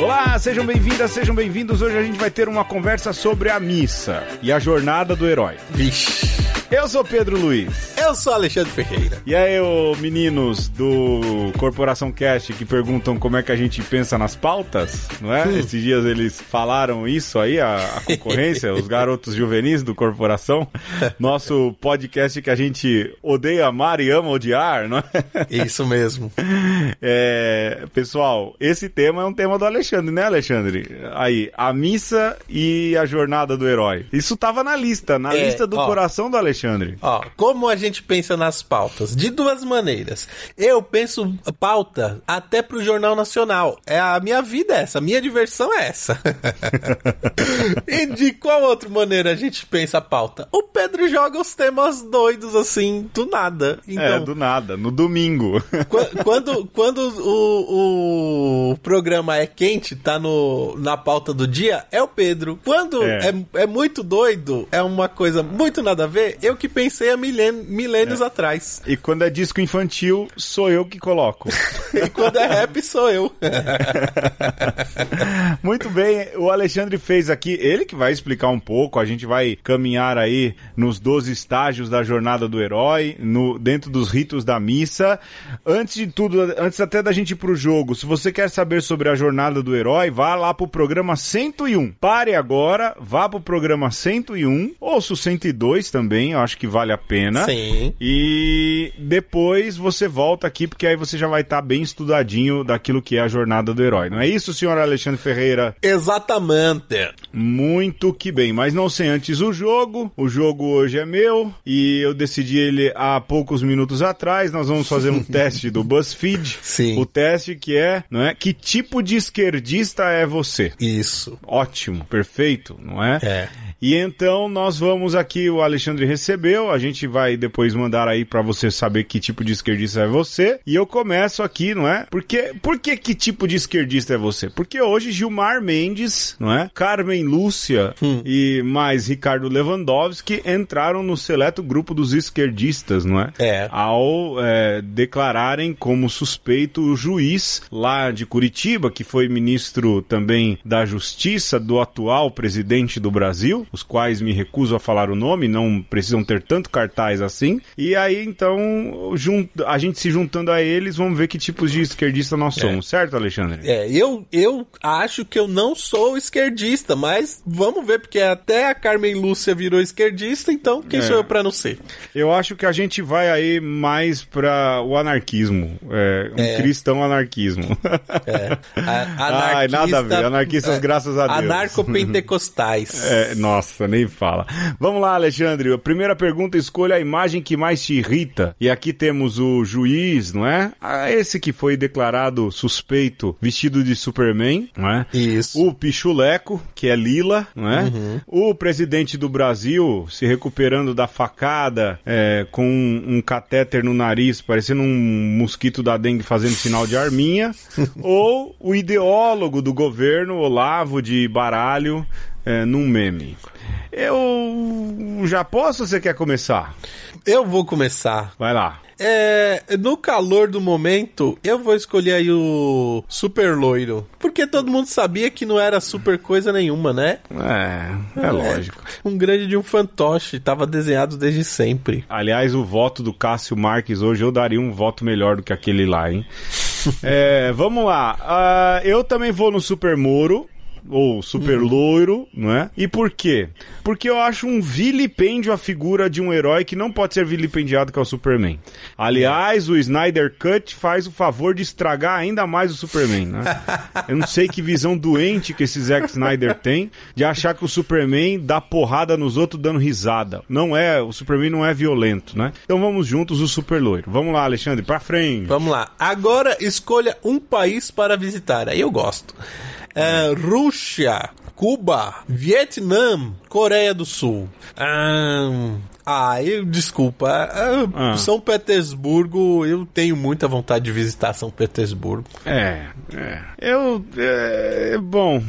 Olá, sejam bem-vindas, sejam bem-vindos. Hoje a gente vai ter uma conversa sobre a missa e a jornada do herói. Vixe. Eu sou Pedro Luiz. Eu sou Alexandre Ferreira. E aí, ô, meninos do Corporação Cast que perguntam como é que a gente pensa nas pautas, não é? Hum. Esses dias eles falaram isso aí, a, a concorrência, os garotos juvenis do Corporação. Nosso podcast que a gente odeia amar e ama odiar, não é? Isso mesmo. É, pessoal, esse tema é um tema do Alexandre, né, Alexandre? Aí, a missa e a jornada do herói. Isso tava na lista, na É, lista do ó. coração do Alexandre. Ó, como a gente pensa nas pautas? De duas maneiras. Eu penso pauta até pro Jornal Nacional. É a minha vida é essa, a minha diversão é essa. e de qual outra maneira a gente pensa a pauta? O Pedro joga os temas doidos assim, do nada. Então, É, do nada, no domingo. Qu- Quando, quando o, o programa é quente, tá no, na pauta do dia, é o Pedro. Quando É. é. É, muito doido, é uma coisa muito nada a ver, eu que pensei há milen, milênios atrás. E quando é disco infantil, sou eu que coloco. E quando é rap, sou eu. Muito bem, o Alexandre fez aqui, ele que vai explicar um pouco, a gente vai caminhar aí nos 12 estágios da jornada do herói, no, dentro dos ritos da missa. Antes de tudo, antes até da gente ir pro jogo, se você quer saber sobre a jornada do herói, vá lá pro programa 101. Pare agora, vá pro programa 101, ouça o 102 também, eu acho que vale a pena. Sim. E depois você volta aqui, porque aí você já vai estar bem estudadinho daquilo que é a jornada do herói. Não é isso, senhor Alexandre Ferreira? Exatamente. Muito que bem, mas não sem antes o jogo. O jogo hoje é meu e eu decidi ele há poucos minutos atrás. Nós vamos fazer um teste do BuzzFeed. Sim. O teste que é, não é? Que tipo de esquerdista é você? Isso. Ótimo, perfeito, não é? É. E então nós vamos aqui, o Alexandre recebeu, a gente vai depois mandar aí pra você saber que tipo de esquerdista é você. E eu começo aqui, não é? Porque, por que que tipo de esquerdista é você? Porque hoje Gilmar Mendes, não é? Carmen Lúcia e mais Ricardo Lewandowski entraram no seleto grupo dos esquerdistas, não é? É. Ao é, declararem como suspeito o juiz lá de Curitiba, que foi ministro também da Justiça do atual presidente do Brasil, os quais me recuso a falar o nome, não precisam ter tanto cartaz assim. E aí, então, a gente se juntando a eles, vamos ver que tipos de esquerdista nós somos, certo, Alexandre? É, eu, eu acho que eu não sou esquerdista, mas vamos ver, porque até a Carmen Lúcia virou esquerdista, então quem É. sou eu pra não ser? Eu acho que a gente vai aí mais para o anarquismo, é, um É. cristão anarquismo. É. A- Ai, nada a ver, anarquistas, graças a Deus. Anarcopentecostais. É, nossa, nem fala. Vamos lá, Alexandre. A primeira pergunta, escolha a imagem que mais te irrita. E aqui temos o juiz, não é? Ah, esse que foi declarado suspeito vestido de Superman, não é? Isso. O Pichuleco, que é Lila, não é? O presidente do Brasil se recuperando da facada é, com um, um catéter no nariz, parecendo um mosquito da dengue fazendo sinal de arminha. Ou o ideólogo do governo, Olavo de Baralho, é, num meme. Eu já posso ou você quer começar? Eu vou começar. Vai lá. É, no calor do momento, eu vou escolher aí o super loiro. Porque todo mundo sabia que não era super coisa nenhuma, né? É, é lógico. Um grande de um fantoche, tava desenhado desde sempre. Aliás, o voto do Cássio Marques hoje eu daria um voto melhor do que aquele lá, hein? É, vamos lá. Ah, eu também vou no Super Moro. Ou super loiro, não é? E por quê? Porque eu acho um vilipêndio a figura de um herói que não pode ser vilipendiado que é o Superman. Aliás, o Snyder Cut faz o favor de estragar ainda mais o Superman, né? Eu não sei que visão doente que esse Zack Snyder tem de achar que o Superman dá porrada nos outros dando risada. Não é, o Superman não é violento, né? Então vamos juntos o super loiro. Vamos lá, Alexandre, pra frente. Vamos lá. Agora escolha um país para visitar. Aí eu gosto. É, Rússia, Cuba, Vietnã, Coreia do Sul. Ah, ah, eu desculpa. Ah, Ah. São Petersburgo, eu tenho muita vontade de visitar São Petersburgo. É, é. Eu. É, bom.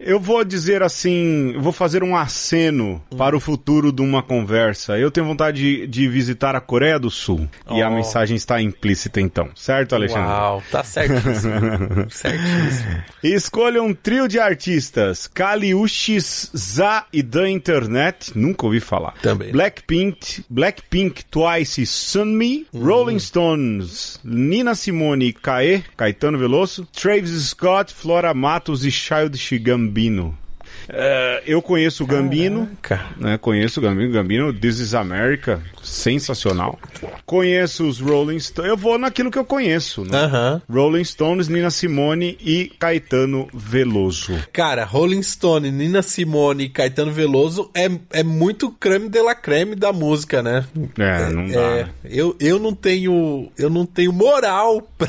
Eu vou dizer assim, vou fazer um aceno hum. para o futuro de uma conversa. Eu tenho vontade de, de visitar a Coreia do Sul. Oh. E a oh. mensagem está implícita então. Certo, Alexandre? Uau, tá certíssimo. certíssimo. Escolha um trio de artistas. Kaliushis, Za e da Internet. Nunca ouvi falar. Também. Blackpink, Blackpink Twice Sunmi. Hum. Rolling Stones, Nina Simone e Kae, Caetano Veloso. Travis Scott, Flora Matos e Childish Gambino. Uh, eu conheço o Gambino, né? Conheço o Gambino, Gambino, This is America, sensacional. Conheço os Rolling Stones, eu vou naquilo que eu conheço, né? Uh -huh. Rolling Stones, Nina Simone e Caetano Veloso. Cara, Rolling Stone, Nina Simone e Caetano Veloso é, é muito creme de la creme da música, né? É, não dá. É, eu, eu não tenho, eu não tenho moral pra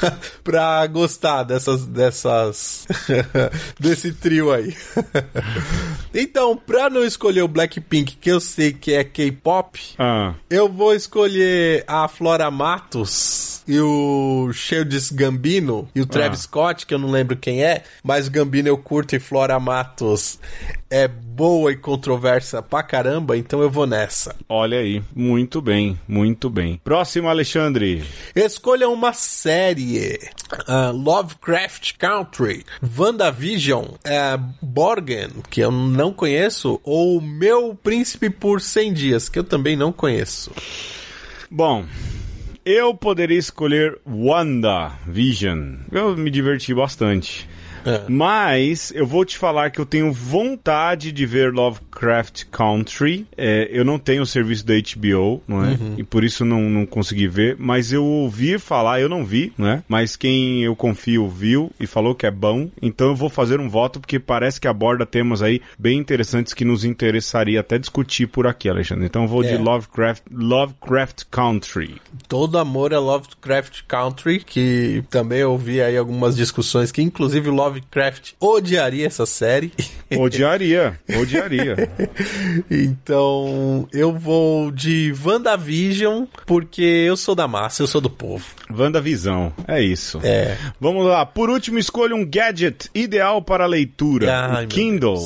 pra gostar dessas, dessas, desse trio aí. então, pra não escolher o Blackpink, que eu sei que é K-pop, ah. eu vou escolher a Flora Matos e o Sheldis Gambino e o Travis ah. Scott, que eu não lembro quem é, mas Gambino eu curto e Flora Matos é boa e controversa pra caramba, então eu vou nessa. Olha aí, muito bem, muito bem. Próximo, Alexandre. Escolha uma série: uh, Lovecraft Country, WandaVision, uh, Borgen, que eu não conheço, ou Meu Príncipe por 100 Dias, que eu também não conheço. Bom, eu poderia escolher WandaVision. Eu me diverti bastante. É. Mas eu vou te falar que eu tenho vontade de ver Lovecraft Country. É, eu não tenho o serviço da HBO, não é? Uhum. E por isso não, não consegui ver. Mas eu ouvi falar, eu não vi, né? Mas quem eu confio viu e falou que é bom. Então eu vou fazer um voto porque parece que aborda temas aí bem interessantes que nos interessaria até discutir por aqui, Alexandre. Então eu vou é. de Lovecraft, Lovecraft Country. Todo amor é Lovecraft Country, que também ouvi aí algumas discussões que inclusive Love Lovecraft odiaria essa série. Odiaria, odiaria. então, eu vou de WandaVision, porque eu sou da massa, eu sou do povo. WandaVisão, é isso. É. Vamos lá, por último, escolha um gadget ideal para leitura. Ai, o Kindle,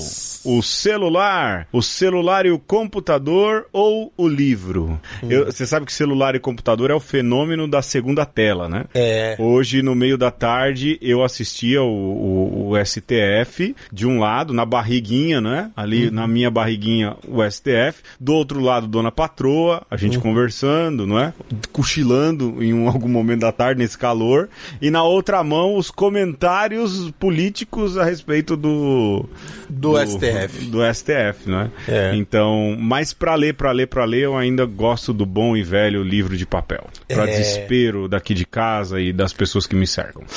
o celular, o celular e o computador ou o livro. Hum. Você sabe que celular e computador é o fenômeno da segunda tela, né? É. Hoje, no meio da tarde, eu assistia o, o o, STF, de um lado, na barriguinha, né? Ali uhum. na minha barriguinha, o STF. Do outro lado, Dona Patroa, a gente uhum. conversando, não é? Cochilando em um, algum momento da tarde, nesse calor. E na outra mão, os comentários políticos a respeito do... Do, do STF. Do STF, né? É. Então, mas para ler, para ler, para ler, eu ainda gosto do bom e velho livro de papel. Para é. desespero daqui de casa e das pessoas que me cercam.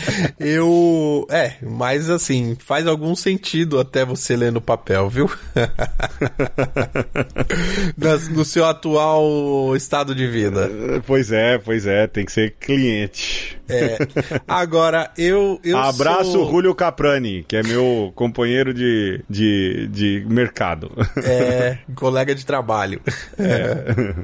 eu. É, mas assim, faz algum sentido até você ler no papel, viu? no seu atual estado de vida. Pois é, pois é, tem que ser cliente. É. Agora, eu. eu Abraço, sou... Julio Caprani, que é meu companheiro de, de, de mercado. É, colega de trabalho. É.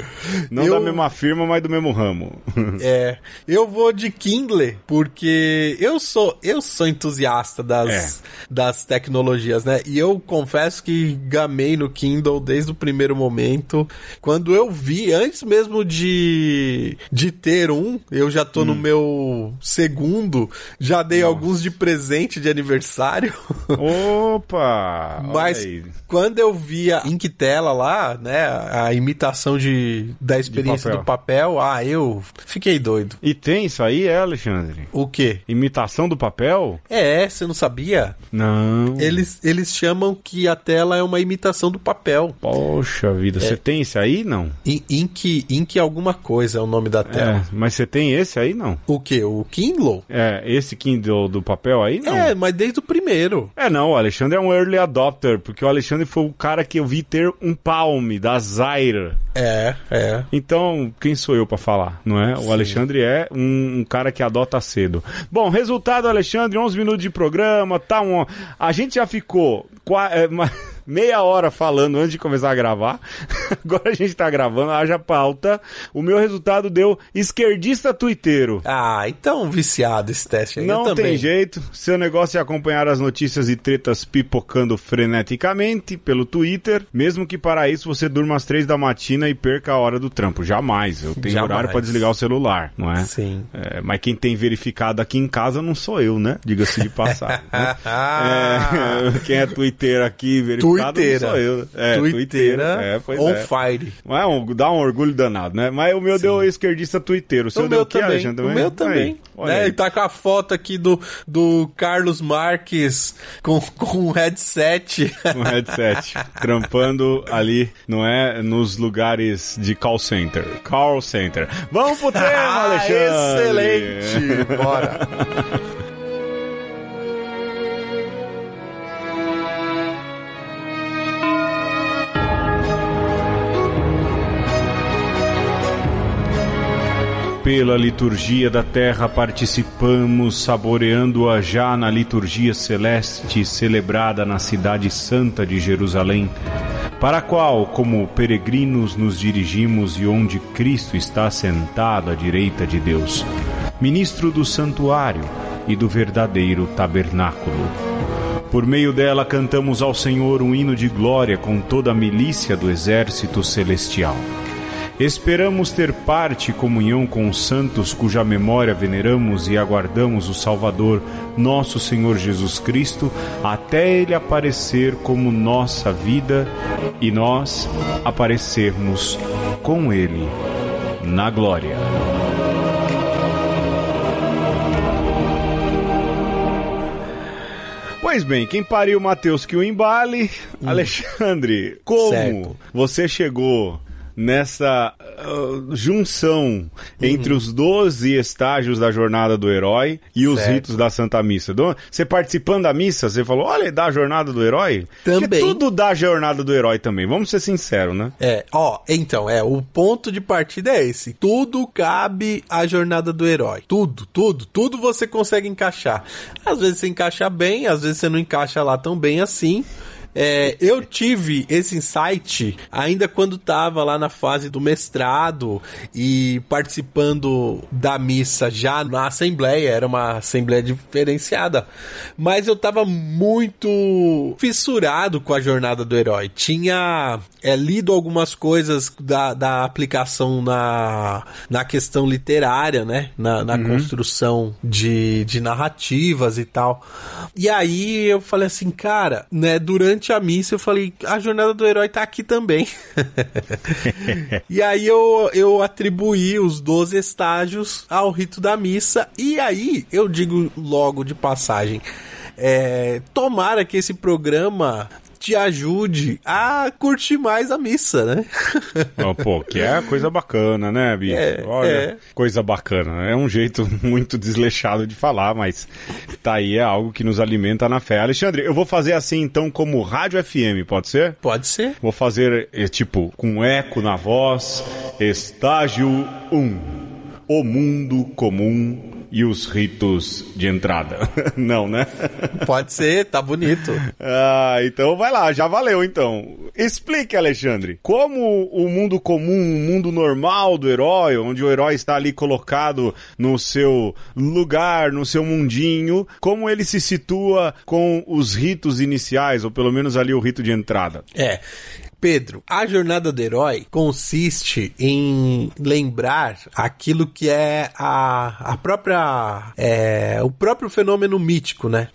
Não eu... da mesma firma, mas do mesmo ramo. É. Eu vou de Kindle, porque eu sou, eu sou entusiasta das, é. das tecnologias, né? E eu confesso que gamei no Kindle desde o primeiro momento. Quando eu vi, antes mesmo de, de ter um, eu já tô hum. no meu segundo, já dei Nossa. alguns de presente de aniversário. Opa! Mas quando eu via Inktela lá, né, a imitação de, da experiência papel. do papel, ah, eu fiquei doido. E tem isso aí, é, Alexandre? O quê? Imitação do papel? É, você não sabia? Não. Eles, eles chamam que a tela é uma imitação do papel. Poxa vida, você é. tem isso aí, não? Ink, Ink alguma coisa é o nome da tela. É, mas você tem esse aí, não? O quê? O Kindle? É, esse Kindle do papel aí, não. É, mas desde o primeiro. É, não, o Alexandre é um early adopter, porque o Alexandre foi o cara que eu vi ter um Palm da Zaire. É, é. Então, quem sou eu para falar, não é? Sim. O Alexandre é um, um, cara que adota cedo. Bom, resultado, Alexandre, 11 minutos de programa, tá um... A gente já ficou... Qua... É, meia hora falando antes de começar a gravar. Agora a gente tá gravando, haja pauta. O meu resultado deu esquerdista tuiteiro. Ah, então viciado esse teste aí. Não tem jeito. Seu negócio é acompanhar as notícias e tretas pipocando freneticamente pelo Twitter, mesmo que para isso você durma às três da matina e perca a hora do trampo. Jamais. Eu tenho Jamais. horário para desligar o celular, não é? Sim. É, mas quem tem verificado aqui em casa não sou eu, né? Diga-se de passagem. né? É, quem é Twitter aqui verificado Tuiteira. não sou eu. É, Tuiteira É, pois on é. fire. Não é um, dá um orgulho danado, né? Mas o meu deu esquerdista tuiteiro. O seu O deu meu o quê, também. Alexandre? O meu também. Aí, né? aí. E tá com a foto aqui do, do Carlos Marques com, com um headset. um headset, trampando ali, não é? Nos lugares de call center. Call center. Vamos pro tema, Ah, Alexandre! excelente! Bora! Pela liturgia da terra participamos, saboreando-a já na liturgia celeste celebrada na cidade santa de Jerusalém, para a qual, como peregrinos, nos dirigimos e onde Cristo está sentado à direita de Deus, ministro do santuário e do verdadeiro tabernáculo. Por meio dela cantamos ao Senhor um hino de glória com toda a milícia do exército celestial. Esperamos ter parte e comunhão com os santos cuja memória veneramos e aguardamos o Salvador, nosso Senhor Jesus Cristo, até ele aparecer como nossa vida e nós aparecermos com ele na glória. Pois bem, quem pariu Mateus que o embale, Alexandre, como Certo. você chegou nessa ah, junção entre Uhum. os 12 estágios da jornada do herói e os Certo. ritos da Santa Missa? Do- Você participando da missa, você falou, olha, dá a jornada do herói? Porque Também. tudo dá a jornada do herói também, vamos ser sinceros, né? É, ó, então, é, o ponto de partida é esse. Tudo cabe à jornada do herói. Tudo, tudo, tudo você consegue encaixar. Às vezes você encaixa bem, às vezes você não encaixa lá tão bem assim. É, eu tive esse insight ainda quando tava lá na fase do mestrado e participando da missa já na assembleia, era uma assembleia diferenciada. Mas eu tava muito fissurado com a jornada do herói. Tinha é, lido algumas coisas da, da aplicação na, na questão literária, né? Na, na construção de, de narrativas e tal. E aí eu falei assim, cara, né? Durante a missa eu falei, a jornada do herói tá aqui também. e aí eu, eu atribuí os 12 estágios ao rito da missa. E aí eu digo logo de passagem. É, tomara que esse programa te ajude a curtir mais a missa, né? Ó, Pô, que é coisa bacana, né, bicho? É, Olha, é. coisa bacana. É um jeito muito desleixado de falar, mas tá aí, é algo que nos alimenta na fé. Alexandre, eu vou fazer assim então como Rádio FM, pode ser? Pode ser. Vou fazer, eh, tipo, com eco na voz, estágio 1. O mundo comum e os ritos de entrada. Não, né? Pode ser, tá bonito. Ah, então vai lá, já valeu então. Explique, Alexandre, como o mundo comum, o mundo normal do herói, onde o herói está ali colocado no seu lugar, no seu mundinho, como ele se situa com os ritos iniciais, ou pelo menos ali o rito de entrada. É. Pedro, a jornada do herói consiste em lembrar aquilo que é a, a própria. É, o próprio fenômeno mítico, né?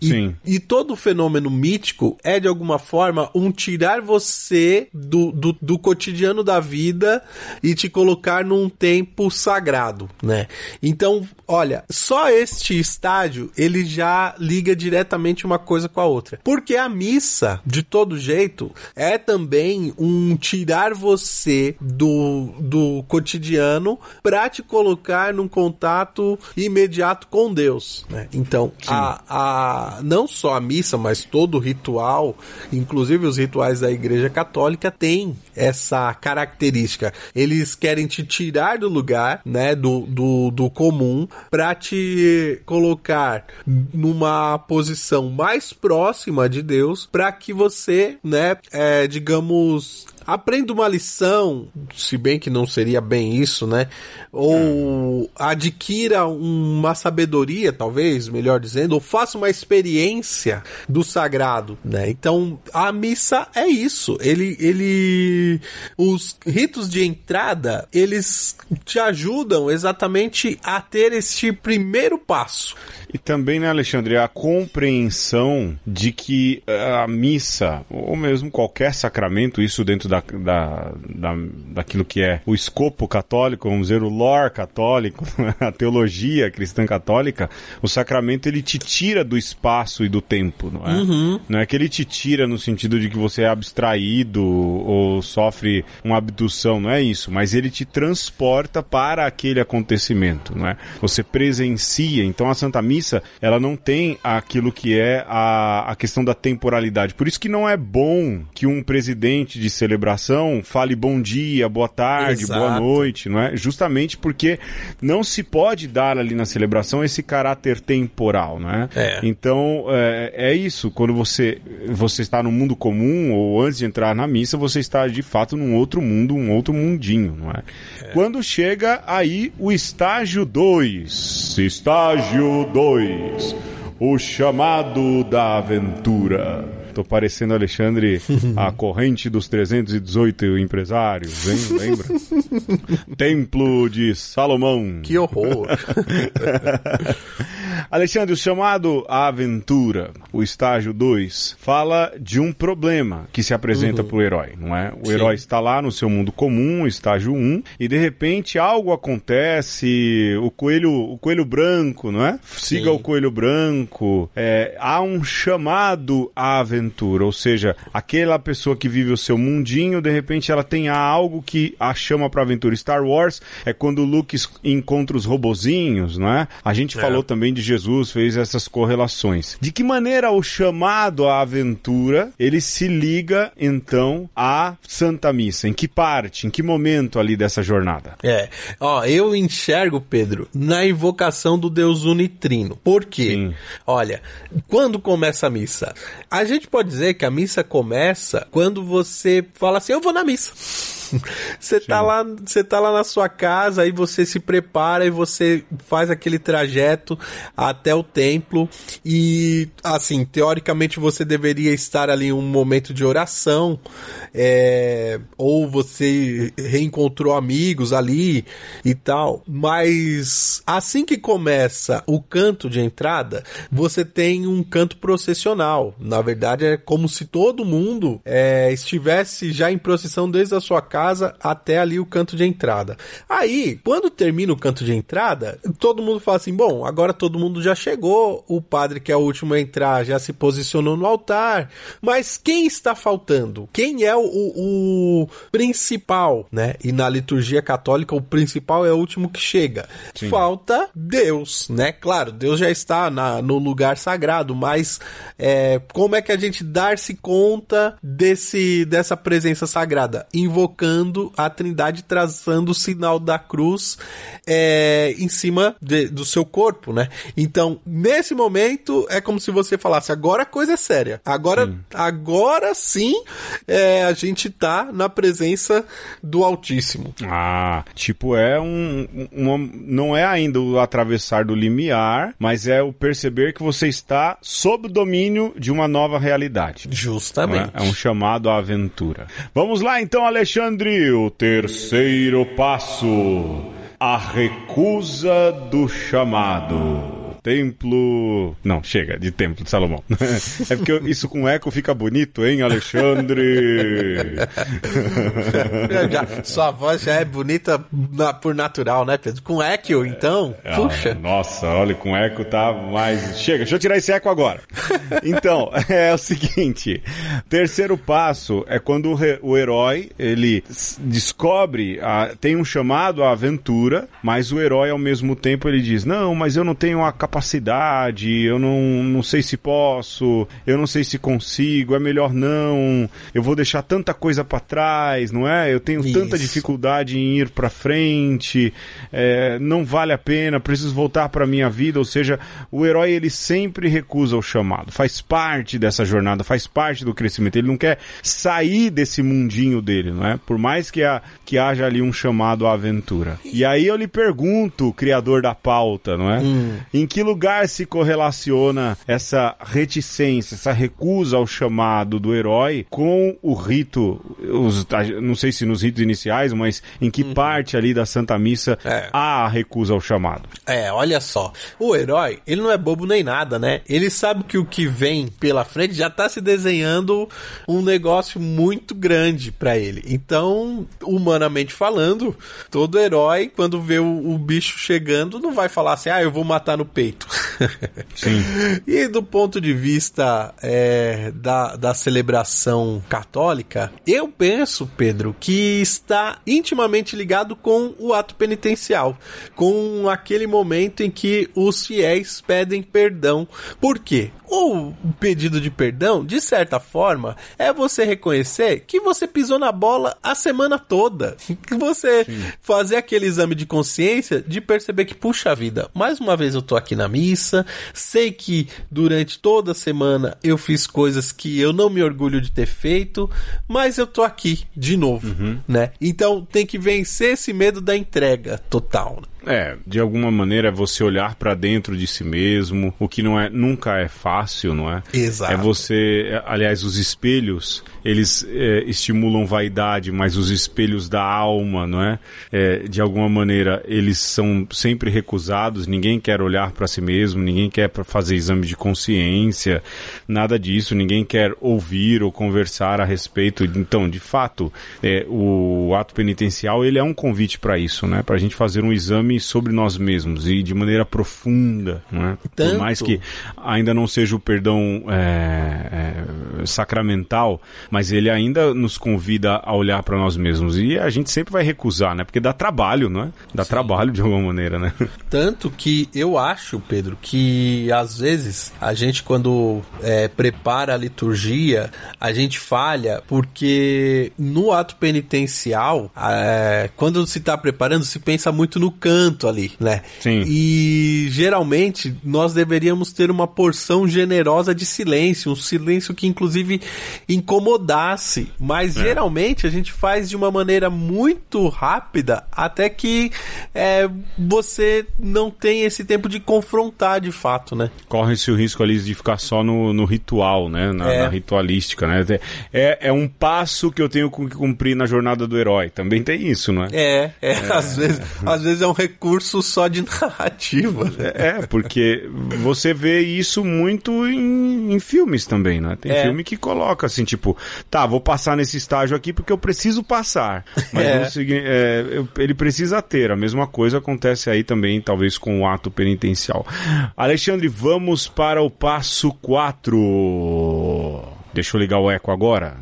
E, Sim. e todo fenômeno mítico é, de alguma forma, um tirar você do, do, do cotidiano da vida e te colocar num tempo sagrado, né? Então, olha, só este estágio ele já liga diretamente uma coisa com a outra. Porque a missa, de todo jeito, é também também um tirar você do, do cotidiano para te colocar num contato imediato com Deus. Né? Então, a, a, não só a missa, mas todo o ritual, inclusive os rituais da Igreja Católica, tem essa característica. Eles querem te tirar do lugar, né, do, do, do comum, para te colocar numa posição mais próxima de Deus, para que você, né, é, digamos, digamos, aprenda uma lição, se bem que não seria bem isso, né? Ou adquira uma sabedoria, talvez, melhor dizendo, ou faça uma experiência do sagrado, né? Então, a missa é isso. Ele, ele, os ritos de entrada, eles te ajudam exatamente a ter este primeiro passo. E também, né, Alexandre, a compreensão de que a missa, ou mesmo qualquer sacramento, isso dentro da, da, da, daquilo que é o escopo católico, vamos dizer, o lore católico, a teologia cristã católica, o sacramento ele te tira do espaço e do tempo, não é? Uhum. Não é que ele te tira no sentido de que você é abstraído ou sofre uma abdução, não é isso, mas ele te transporta para aquele acontecimento, não é? Você presencia, então a Santa Missa missa, ela não tem aquilo que é a, a questão da temporalidade. Por isso que não é bom que um presidente de celebração fale bom dia, boa tarde, Exato. boa noite, não é? Justamente porque não se pode dar ali na celebração esse caráter temporal, não é? é. Então, é, é isso. Quando você, você está no mundo comum ou antes de entrar na missa, você está de fato num outro mundo, um outro mundinho, não é? é. Quando chega aí o estágio 2. Estágio 2 2. O chamado da aventura. Tô parecendo Alexandre, a corrente dos 318 empresários, hein? Lembra? Templo de Salomão. Que horror! Alexandre, o chamado à aventura, o estágio 2, fala de um problema que se apresenta uhum. para o herói, não é? O Sim. herói está lá no seu mundo comum, estágio 1, um, e de repente algo acontece, o coelho, o coelho branco, não é? Siga Sim. o coelho branco. É, há um chamado à aventura, ou seja, aquela pessoa que vive o seu mundinho, de repente ela tem algo que a chama para aventura. Star Wars é quando o Luke encontra os robozinhos, não é? A gente é. falou também de Jesus fez essas correlações. De que maneira o chamado à aventura ele se liga então à Santa Missa? Em que parte, em que momento ali dessa jornada? É, ó, eu enxergo, Pedro, na invocação do Deus Unitrino. Por quê? Sim. Olha, quando começa a missa? A gente pode dizer que a missa começa quando você fala assim: eu vou na missa. Você tá lá, você tá lá na sua casa, aí você se prepara e você faz aquele trajeto até o templo. E assim, teoricamente você deveria estar ali em um momento de oração, é, ou você reencontrou amigos ali e tal, mas assim que começa o canto de entrada, você tem um canto processional. Na verdade, é como se todo mundo é, estivesse já em procissão desde a sua casa casa até ali o canto de entrada. Aí, quando termina o canto de entrada, todo mundo fala assim: bom, agora todo mundo já chegou, o padre que é o último a entrar já se posicionou no altar, mas quem está faltando? Quem é o, o principal, né? E na liturgia católica, o principal é o último que chega. Sim. Falta Deus, né? Claro, Deus já está na, no lugar sagrado, mas é, como é que a gente dar-se conta desse, dessa presença sagrada? Invocando invocando a Trindade, traçando o sinal da cruz é, em cima de, do seu corpo, né? Então, nesse momento, é como se você falasse: agora a coisa é séria. Agora, sim. agora sim é, a gente tá na presença do Altíssimo. Ah, tipo, é um. Uma, não é ainda o atravessar do limiar, mas é o perceber que você está sob o domínio de uma nova realidade. Justamente. É? é um chamado à aventura. Vamos lá então, Alexandre. Alexandre, o terceiro passo, a recusa do chamado. Templo. Não, chega, de templo de Salomão. é porque isso com eco fica bonito, hein, Alexandre? já, sua voz já é bonita na, por natural, né, Pedro? Com eco, então, ah, puxa. Nossa, olha, com eco tá mais. Chega, deixa eu tirar esse eco agora. Então, é o seguinte: terceiro passo é quando o, o herói ele descobre, a, tem um chamado à aventura, mas o herói ao mesmo tempo ele diz: Não, mas eu não tenho a capacidade, eu não, não sei se posso, eu não sei se consigo, é melhor não, eu vou deixar tanta coisa para trás, não é? Eu tenho Isso. tanta dificuldade em ir para frente, é, não vale a pena, preciso voltar para minha vida. Ou seja, o herói ele sempre recusa o chamado, faz parte dessa jornada, faz parte do crescimento. Ele não quer sair desse mundinho dele, não é? Por mais que, a, que haja ali um chamado à aventura. E aí eu lhe pergunto, criador da pauta, não é? Hum. Em que lugar se correlaciona essa reticência, essa recusa ao chamado do herói com o rito, os, não sei se nos ritos iniciais, mas em que hum. parte ali da Santa Missa é. há a recusa ao chamado? É, olha só. O herói, ele não é bobo nem nada, né? Ele sabe que o que vem pela frente já tá se desenhando um negócio muito grande para ele. Então, humanamente falando, todo herói, quando vê o, o, bicho chegando, não vai falar assim, ah, eu vou matar no peito. Sim. e do ponto de vista é, da, da celebração católica, eu penso, Pedro, que está intimamente ligado com o ato penitencial, com aquele momento em que os fiéis pedem perdão. Por quê? O pedido de perdão, de certa forma, é você reconhecer que você pisou na bola a semana toda. Que você Sim. fazer aquele exame de consciência de perceber que, puxa vida, mais uma vez eu tô aqui na missa, sei que durante toda a semana eu fiz coisas que eu não me orgulho de ter feito, mas eu tô aqui de novo, uhum. né? Então tem que vencer esse medo da entrega total. É, de alguma maneira é você olhar para dentro de si mesmo, o que não é nunca é fácil, não é? Exato. É você, aliás, os espelhos, eles é, estimulam vaidade, mas os espelhos da alma, não é? é de alguma maneira, eles são sempre recusados, ninguém quer olhar para si mesmo, ninguém quer fazer exame de consciência, nada disso, ninguém quer ouvir ou conversar a respeito. Então, de fato, é, o ato penitencial, ele é um convite para isso, né? Para a gente fazer um exame sobre nós mesmos e de maneira profunda, né? Por mais que ainda não seja o perdão é, é, sacramental, mas ele ainda nos convida a olhar para nós mesmos e a gente sempre vai recusar, né? Porque dá trabalho, não é? Dá Sim. trabalho de alguma maneira, né? Tanto que eu acho, Pedro, que às vezes a gente quando é, prepara a liturgia, a gente falha porque no ato penitencial, é, quando se está preparando, se pensa muito no canto ali, né? Sim. E geralmente nós deveríamos ter uma porção generosa de silêncio, um silêncio que inclusive incomodasse, mas é. geralmente a gente faz de uma maneira muito rápida até que é, você não tem esse tempo de confrontar de fato, né? Corre-se o risco ali de ficar só no, no ritual, né? Na, é. na, ritualística, né? É, é um passo que eu tenho que cumprir na jornada do herói. Também tem isso, não é? É, é, é. Às, vezes, às vezes é um recurso só de narrativa. É, é, porque você vê isso muito em, em filmes também, né? Tem é. filme que coloca assim, tipo, tá, vou passar nesse estágio aqui porque eu preciso passar. Mas é. é, ele precisa ter. A mesma coisa acontece aí também, talvez, com o ato penitencial. Alexandre, vamos para o passo 4. Deixa eu ligar o eco agora.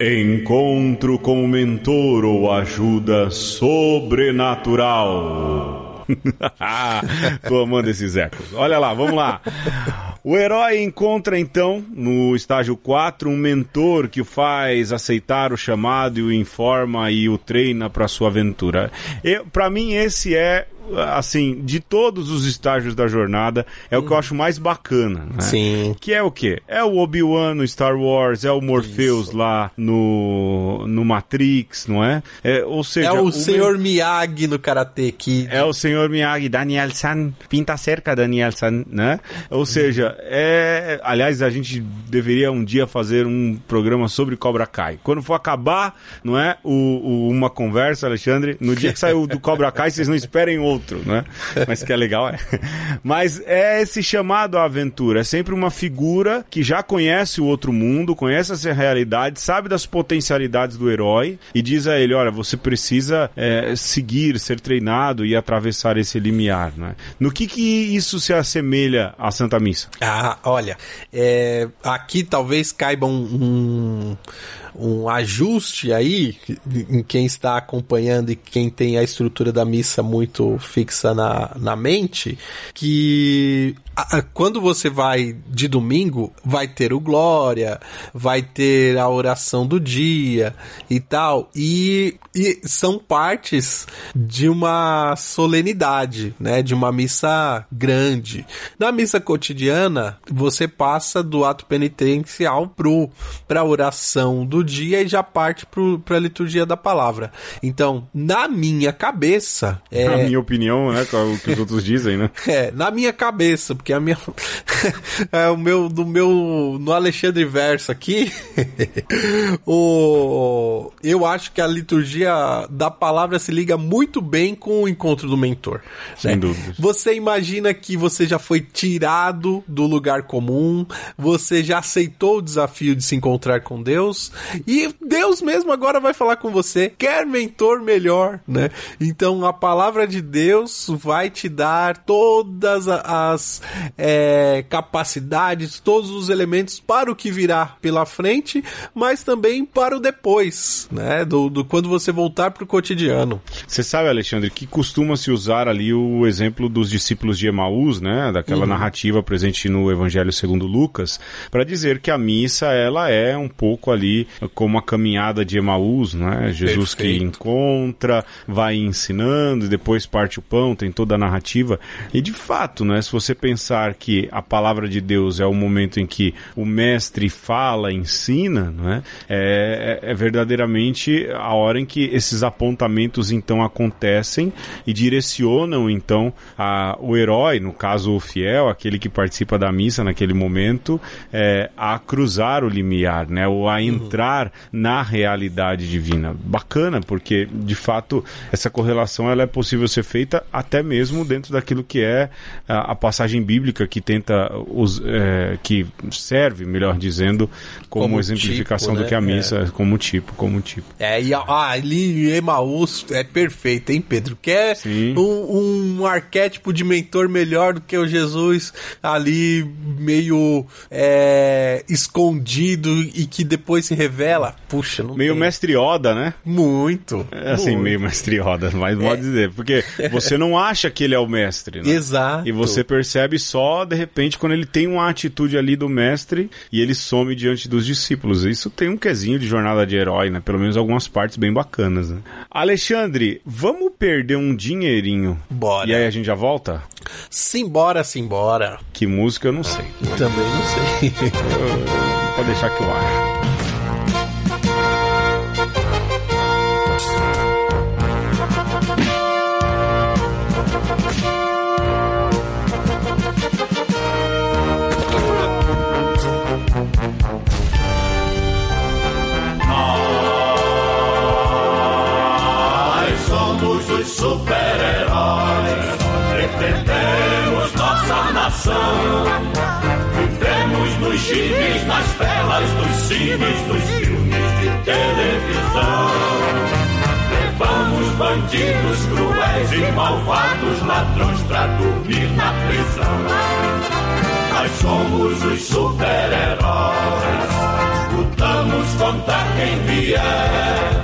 Encontro com o mentor ou ajuda sobrenatural. Tô amando esses ecos. Olha lá, vamos lá. O herói encontra então, no estágio 4, um mentor que o faz aceitar o chamado e o informa e o treina para sua aventura. Para mim, esse é assim, de todos os estágios da jornada, é o que eu acho mais bacana, né? Sim. Que é o quê? É o Obi-Wan no Star Wars, é o Morpheus Isso. lá no, no Matrix, não é? é ou seja... É o, o Senhor meu... Miyagi no Karate Kid. É o Senhor Miyagi, Daniel-san, pinta cerca Daniel-san, né? Ou seja, é... Aliás, a gente deveria um dia fazer um programa sobre Cobra Kai. Quando for acabar, não é? O, o uma conversa, Alexandre, no dia que saiu do Cobra Kai, vocês não esperem o outro, né? Mas que é legal, é. Mas é esse chamado à aventura. É sempre uma figura que já conhece o outro mundo, conhece essa realidade, sabe das potencialidades do herói e diz a ele: olha, você precisa é, seguir, ser treinado e atravessar esse limiar, né? No que que isso se assemelha à Santa Missa? Ah, olha, é, aqui talvez caiba um, um um ajuste aí em quem está acompanhando e quem tem a estrutura da missa muito fixa na, na mente, que quando você vai de domingo, vai ter o Glória, vai ter a oração do dia e tal. E, e, são partes de uma solenidade, né? De uma missa grande. Na missa cotidiana, você passa do ato penitencial pro, pra oração do dia e já parte para a liturgia da palavra. Então, na minha cabeça. É... Na minha opinião, né? O que os outros dizem, né? É, na minha cabeça, porque a minha. é o meu. Do meu. No Alexandre Verso aqui. o, eu acho que a liturgia da palavra se liga muito bem com o encontro do mentor. Sem né? dúvida. Você imagina que você já foi tirado do lugar comum, você já aceitou o desafio de se encontrar com Deus, e Deus mesmo agora vai falar com você. Quer mentor melhor, né? Então a palavra de Deus vai te dar todas as. É, capacidades, todos os elementos para o que virá pela frente, mas também para o depois, né? Do, do quando você voltar para o cotidiano. Você sabe, Alexandre, que costuma se usar ali o exemplo dos discípulos de Emaús, né? Daquela uhum. narrativa presente no Evangelho segundo Lucas, para dizer que a missa ela é um pouco ali como a caminhada de Emaús, né? Jesus Perfeito. que encontra, vai ensinando, depois parte o pão, tem toda a narrativa. E de fato, né? Se você pensar que a palavra de Deus é o momento em que o mestre fala, ensina, não é? É, é, é verdadeiramente a hora em que esses apontamentos então acontecem e direcionam então a, o herói, no caso o fiel, aquele que participa da missa naquele momento, é, a cruzar o limiar, né? Ou a entrar na realidade divina. Bacana, porque de fato essa correlação ela é possível ser feita até mesmo dentro daquilo que é a, a passagem bíblica que tenta os, é, que serve, melhor dizendo, como, como exemplificação tipo, né? do que a missa, é. como tipo, como tipo. É, e ah, ali Emaús é perfeito, hein, Pedro? Quer um, um, arquétipo de mentor melhor do que o Jesus ali meio é, escondido e que depois se revela? Puxa, não Meio tem. mestre Oda, né? Muito. É assim, muito. meio mestre Oda, mas pode é. dizer, porque você não acha que ele é o mestre, né? Exato. E você percebe só, de repente, quando ele tem uma atitude ali do mestre e ele some diante dos discípulos. Isso tem um quesinho de jornada de herói, né? Pelo menos algumas partes bem bacanas, né? Alexandre, vamos perder um dinheirinho. Bora. E aí a gente já volta? Simbora, simbora. Que música eu não sei. Também não sei. Pode deixar que eu acho. Cines, dos filmes de televisão. Levamos bandidos cruéis e malvados, ladrões pra dormir na prisão. Nós somos os super-heróis, lutamos contra quem vier.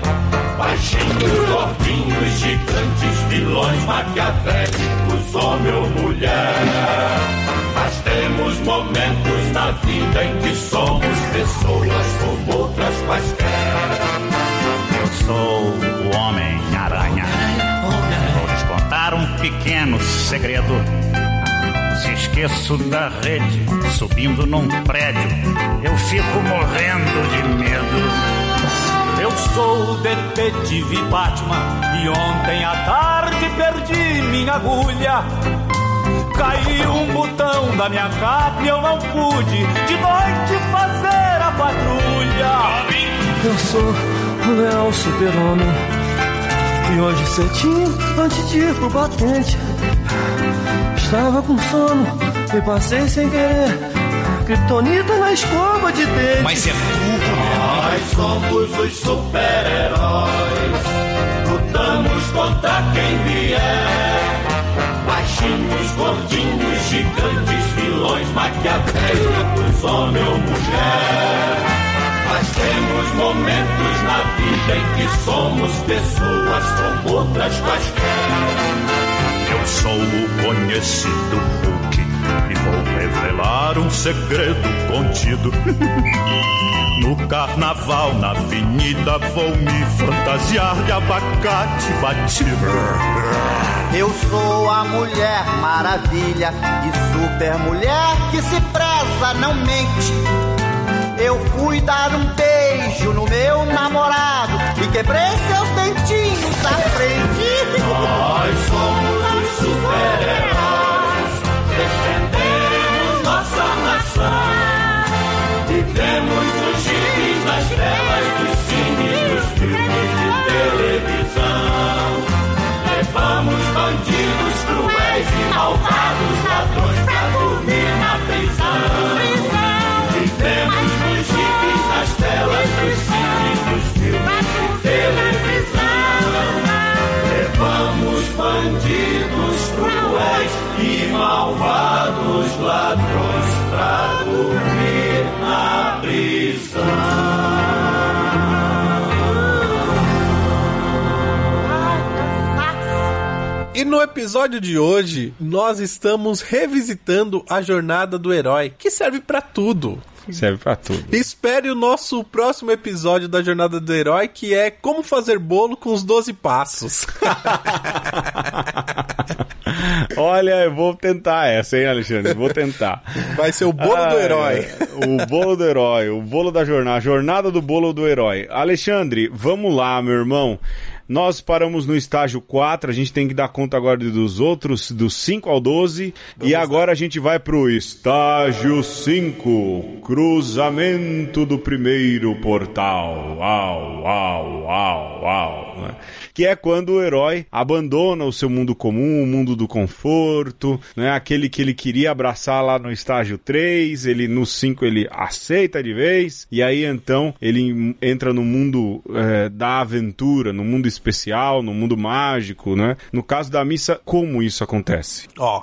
Baixinhos, gordinhos, gigantes, vilões maquiavélicos, homem ou mulher. Mas temos momentos na vida em que somos pessoas como outras quaisquer. Eu sou o Homem-Aranha. Vou te contar um pequeno segredo. Se esqueço da rede, subindo num prédio, eu fico morrendo de medo. Eu sou o detetive Batman e ontem à tarde perdi minha agulha Caiu um botão da minha capa e eu não pude de noite fazer a patrulha. Eu sou o Léo Super-Homem. E hoje cedinho, antes de ir pro batente, estava com sono e passei sem querer. Kryptonita na escova de dente. Mas é tudo, né? Nós somos os super-heróis. Lutamos contra quem vier. Baixinhos, gordinhos, gigantes, vilões, maquiavélicos, homem ou mulher. Mas temos momentos na vida em que somos pessoas como outras quaisquer. Eu sou o conhecido e vou revelar um segredo contido. No carnaval, na avenida, vou me fantasiar de abacate batido. Eu sou a mulher maravilha e super mulher que se preza, não mente. Eu fui dar um beijo no meu namorado e quebrei seus dentinhos da frente. Nós somos os super-heróis. Nação. Vivemos nos gibis, nas telas dos cines, dos filmes de televisão. Levamos bandidos cruéis e malvados, no episódio de hoje, nós estamos revisitando a jornada do herói, que serve pra tudo. Serve pra tudo. Espere o nosso próximo episódio da Jornada do Herói, que é como fazer bolo com os 12 passos. Olha, eu vou tentar essa, hein, Alexandre? Vou tentar. Vai ser o bolo do Ah, herói. é. O bolo do herói, o bolo da jornada, a jornada do bolo do herói. Alexandre, vamos lá, meu irmão. Nós paramos no estágio 4, a gente tem que dar conta agora dos outros, do 5 ao 12. e agora a gente vai pro estágio 5, cruzamento do primeiro portal. Uau, uau, uau, uau. né? Que é quando o herói abandona o seu mundo comum, o mundo do conforto, né? aquele que ele queria abraçar lá no estágio 3, ele no 5 ele aceita de vez, e aí então ele entra no mundo eh, da aventura, no mundo especial, no mundo mágico, né? No caso da missa, como isso acontece? Ó,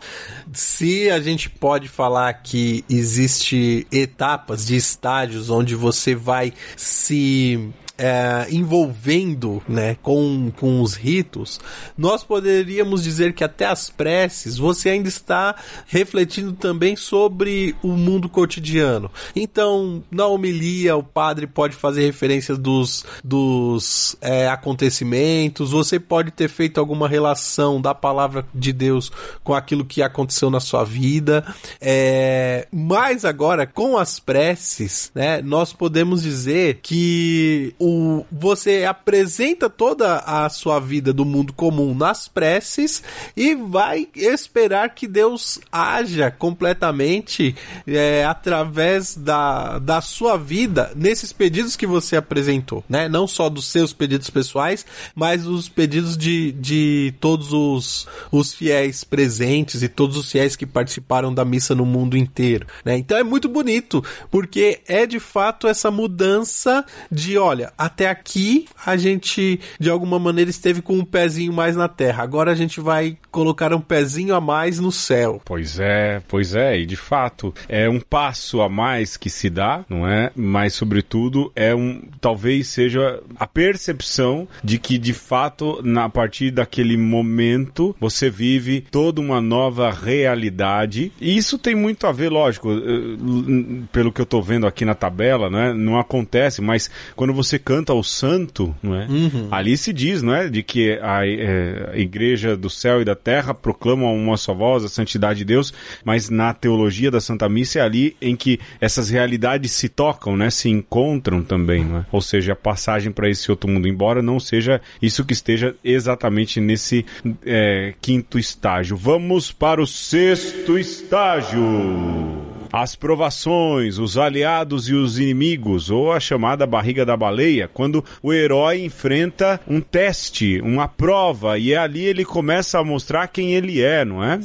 se a gente pode falar que existe etapas de estágios onde você vai se é, envolvendo né, com, com os ritos, nós poderíamos dizer que até as preces você ainda está refletindo também sobre o mundo cotidiano. Então, na homilia, o padre pode fazer referência dos, dos é, acontecimentos, você pode ter feito alguma relação da palavra de Deus com aquilo que aconteceu na sua vida. É, mas agora, com as preces, né, nós podemos dizer que o, você apresenta toda a sua vida do mundo comum nas preces e vai esperar que Deus haja completamente é, através da, da sua vida nesses pedidos que você apresentou, né? Não só dos seus pedidos pessoais, mas dos pedidos de, de todos os, os fiéis presentes e todos os fiéis que participaram da missa no mundo inteiro, né? Então é muito bonito, porque é de fato essa mudança de, olha, até aqui a gente de alguma maneira esteve com um pezinho mais na terra, agora a gente vai colocar um pezinho a mais no céu. Pois é, pois é, e de fato é um passo a mais que se dá, não é? Mas sobretudo é um, talvez seja a percepção de que de fato na a partir daquele momento você vive toda uma nova realidade e isso tem muito a ver, lógico, eh, pelo que eu tô vendo aqui na tabela, não é? Não acontece, mas quando você canta o santo, não é? Ali se diz, não é, de que a, eh, a igreja do céu e da terra proclamam uma só voz a santidade de Deus, mas na teologia da Santa Missa é ali em que essas realidades se tocam, né? Se encontram também, não é? Ou seja, a passagem para esse outro mundo, embora não seja isso que esteja exatamente nesse eh, quinto estágio. Vamos para o sexto estágio. As provações, os aliados e os inimigos, ou a chamada barriga da baleia, quando o herói enfrenta um teste, uma prova, e ali ele começa a mostrar quem ele é, não é?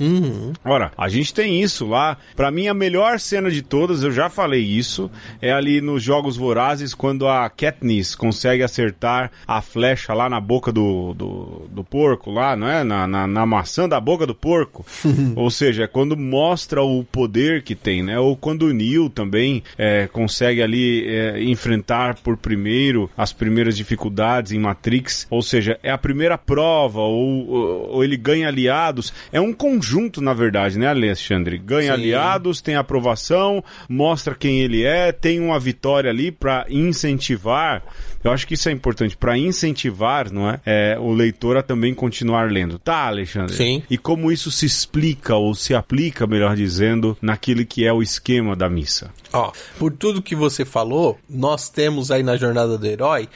Ora, a gente tem isso lá. Pra mim, a melhor cena de todas, eu já falei isso, é ali nos Jogos Vorazes, quando a Katniss consegue acertar a flecha lá na boca do, do, do porco, lá, não é? Na, na, na maçã da boca do porco. Ou seja, é quando mostra o poder que tem, né? Ou quando o Neo também é, consegue ali é, enfrentar por primeiro as primeiras dificuldades em Matrix. Ou seja, é a primeira prova, ou, ou, ou ele ganha aliados. É um conjunto, na verdade, né, Alexandre? Ganha Sim. aliados, tem aprovação, mostra quem ele é, tem uma vitória ali pra incentivar. Eu acho que isso é importante pra incentivar, não é? É, o leitor a também continuar lendo. Tá, Alexandre? Sim. E como isso se explica ou se aplica, melhor dizendo, naquilo que é o esquema da missa? Ó, por tudo que você falou, nós temos aí na jornada do herói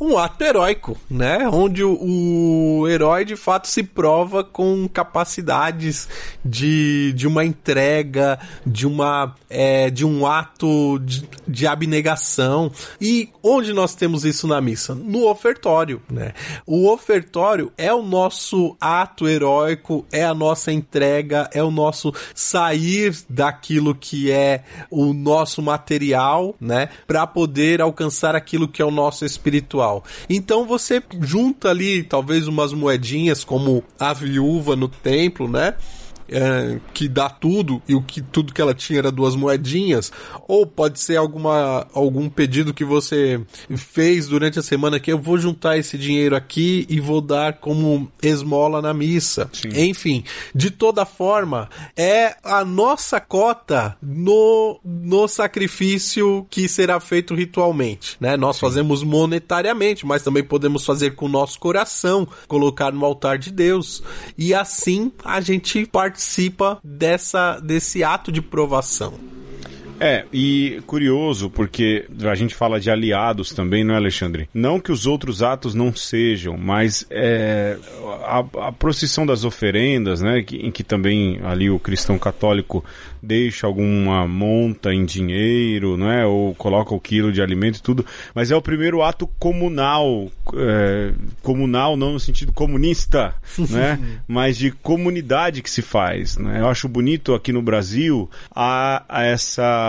um ato heróico, né? Onde o, o herói de fato se prova com capacidades de, de uma entrega, de uma é, de um ato de, de abnegação. E onde nós temos isso na missa? No ofertório, né? O ofertório é o nosso ato heróico, é a nossa entrega, é o nosso sair daquilo que é o nosso material, né, para poder alcançar aquilo que é o nosso espiritual. Então você junta ali talvez umas moedinhas como a viúva no templo, né? É, que dá tudo e o que tudo que ela tinha era duas moedinhas, ou pode ser alguma algum pedido que você fez durante a semana que eu vou juntar esse dinheiro aqui e vou dar como esmola na missa. Enfim, de toda forma, é a nossa cota no, no sacrifício que será feito ritualmente, né? Nós fazemos monetariamente, mas também podemos fazer com o nosso coração, colocar no altar de Deus. E assim a gente participa dessa desse ato de provação. É, e curioso, porque a gente fala de aliados também, não é, Alexandre? Não que os outros atos não sejam, mas é, a, a procissão das oferendas, né, que- em que também ali o cristão católico deixa alguma monta em dinheiro, não é? Ou coloca o quilo de alimento e tudo, mas é o primeiro ato comunal, é, comunal não no sentido comunista, né? Mas de comunidade que se faz, né? Eu acho bonito aqui no Brasil a, a essa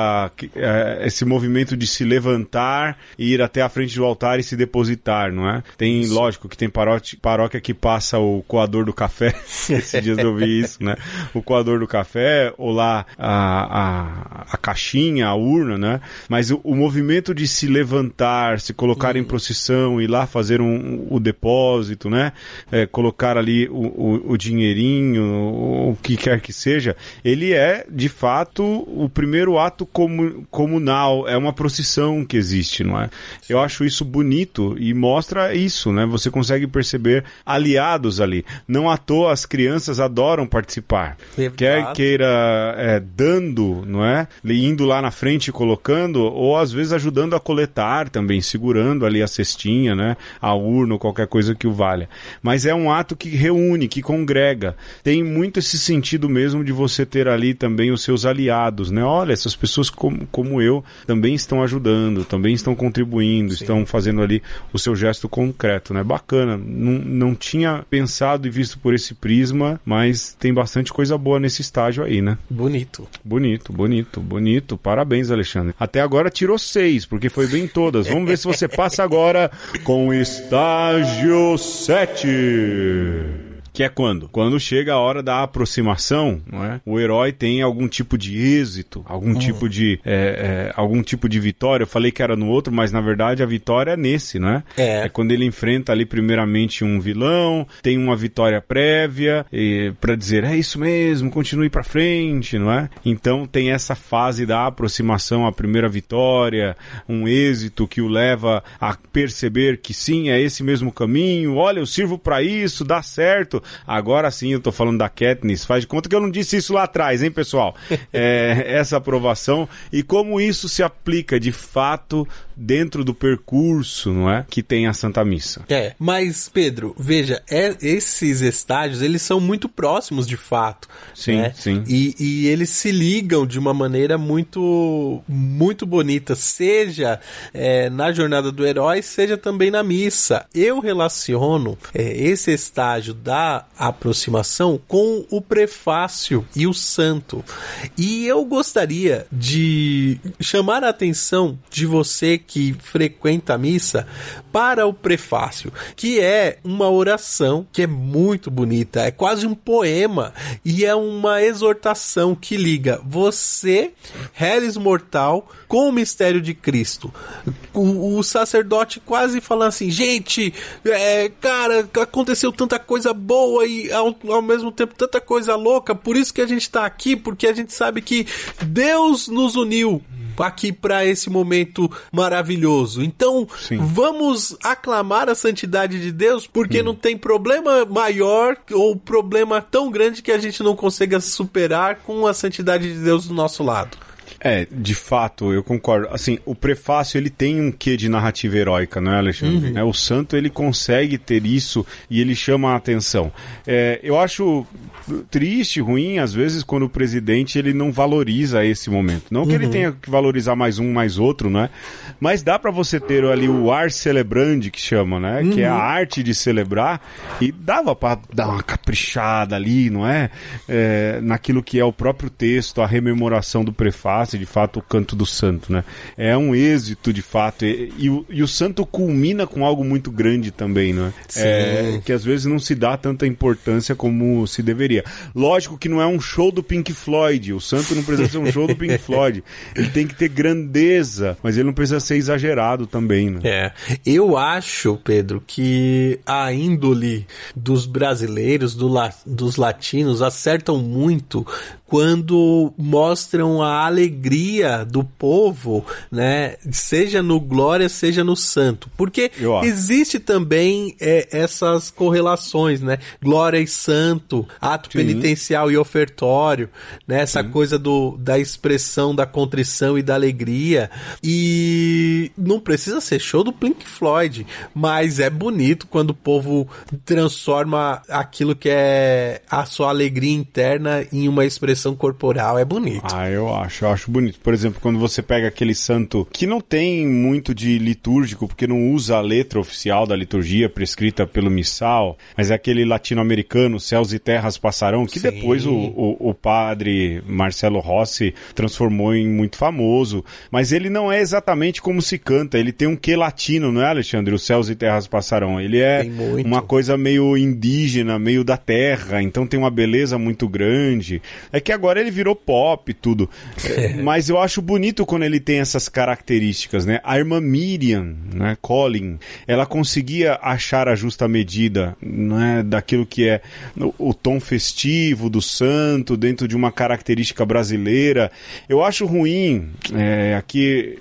é, esse movimento de se levantar e ir até a frente do altar e se depositar, não é? Tem, lógico, que tem paróquia, paróquia que passa o coador do café. Esses dias eu vi isso, né? O coador do café, ou lá a, a, a caixinha, a urna, né? Mas o, o movimento de se levantar, se colocar em procissão, ir lá fazer um, o depósito, né? É, colocar ali o, o, o dinheirinho, o que quer que seja, ele é, de fato, o primeiro ato comu- comunal, é uma procissão que existe, não é? Eu acho isso bonito e mostra isso, né? Você consegue perceber aliados ali. Não à toa as crianças adoram participar. Verdade. Quer queira é, dando, não é? Indo lá na frente e colocando, ou às vezes ajudando a coletar também, segurando ali a cestinha, né? A urna ou qualquer coisa que o valha. Mas é um ato que reúne, que congrega. Tem muito esse sentido mesmo de você ter ali também os seus aliados, né? Olha, essas pessoas como, como eu também estão ajudando, também estão contribuindo, estão fazendo ali o seu gesto concreto, né? Bacana. Não, não tinha pensado e visto por esse prisma, mas tem bastante coisa boa nesse estágio aí, né? Bonito. Bonito, bonito, bonito. Parabéns, Alexandre. Até agora tirou seis, porque foi bem todas. Vamos ver se você passa agora com estágio 7. Que é quando? Quando chega a hora da aproximação, não é? O herói tem algum tipo de êxito, algum tipo de é, é, algum tipo de vitória. Eu falei que era no outro, mas na verdade a vitória é nesse, não é? É. Quando ele enfrenta ali primeiramente um vilão, tem uma vitória prévia e para dizer é isso mesmo, continue pra frente, não é? Então tem essa fase da aproximação, a primeira vitória, um êxito que o leva a perceber que sim, é esse mesmo caminho. Olha, eu sirvo pra isso, dá certo. Agora sim eu tô falando da Katniss, faz de conta que eu não disse isso lá atrás, hein, pessoal? É, essa aprovação e como isso se aplica de fato dentro do percurso, não é? Que tem a Santa Missa. É, mas Pedro, veja, é- esses estágios eles são muito próximos de fato. Sim, né? sim. E, e eles se ligam de uma maneira muito muito bonita, seja é, na jornada do herói, seja também na missa. Eu relaciono é, esse estágio da aproximação com o prefácio e o santo. E eu gostaria de chamar a atenção de você que frequenta a missa para o prefácio, que é uma oração que é muito bonita, é quase um poema e é uma exortação que liga você, Reles mortal, com o mistério de Cristo. O, o sacerdote quase falando assim, gente, é, cara, aconteceu tanta coisa boa e ao, ao mesmo tempo tanta coisa louca, por isso que a gente tá aqui, porque a gente sabe que Deus nos uniu aqui para esse momento maravilhoso. Então, Sim. vamos aclamar a santidade de Deus, porque não tem problema maior ou problema tão grande que a gente não consiga superar com a santidade de Deus do nosso lado. É, de fato, eu concordo. Assim, o prefácio ele tem um quê de narrativa heróica, não é, Alexandre? Uhum. É, o santo ele consegue ter isso e ele chama a atenção. É, eu acho triste, ruim, às vezes, quando o presidente ele não valoriza esse momento. Não que Uhum. ele tenha que valorizar mais um, mais outro, né? Mas dá pra você ter ali o ar celebrande que chama, né? Que é a Uhum. arte de celebrar e dava pra dar uma caprichada ali, não é? É, Naquilo que é o próprio texto, a rememoração do prefácio, de fato, o canto do santo, né? É um êxito, de fato. E, e o, e o santo culmina com algo muito grande também, né? É, que às vezes não se dá tanta importância como se deveria. Lógico que não é um show do Pink Floyd. O santo não precisa ser um show do Pink Floyd. Ele tem que ter grandeza, mas ele não precisa ser exagerado também, né? É, eu acho, Pedro, que a índole dos brasileiros, do la- dos latinos, acertam muito quando mostram a alegria do povo, né? Seja no glória, seja no santo. Porque Eu acho. existe também é, essas correlações, né? Glória e santo, ato Sim. penitencial e ofertório, né? Essa coisa do, da expressão da contrição e da alegria. E não precisa ser show do Pink Floyd, mas é bonito quando o povo transforma aquilo que é a sua alegria interna em uma expressão corporal. É bonito. Ah, eu acho, eu acho bonito. Por exemplo, quando você pega aquele santo que não tem muito de litúrgico, porque não usa a letra oficial da liturgia prescrita pelo missal, mas é aquele latino-americano, Céus e Terras Passarão, que Sim. depois o, o, o padre Marcelo Rossi transformou em muito famoso. Mas ele não é exatamente como se canta, ele tem um quê latino, não é, Alexandre? Os Céus e Terras Passarão. Ele é uma coisa meio indígena, meio da terra, então tem uma beleza muito grande. É que agora ele virou pop e tudo. É, Mas eu acho bonito quando ele tem essas características, né? A irmã Miriam, né, Colin, ela conseguia achar a justa medida, né, daquilo que é o, o tom festivo do santo dentro de uma característica brasileira. Eu acho ruim, é, aqui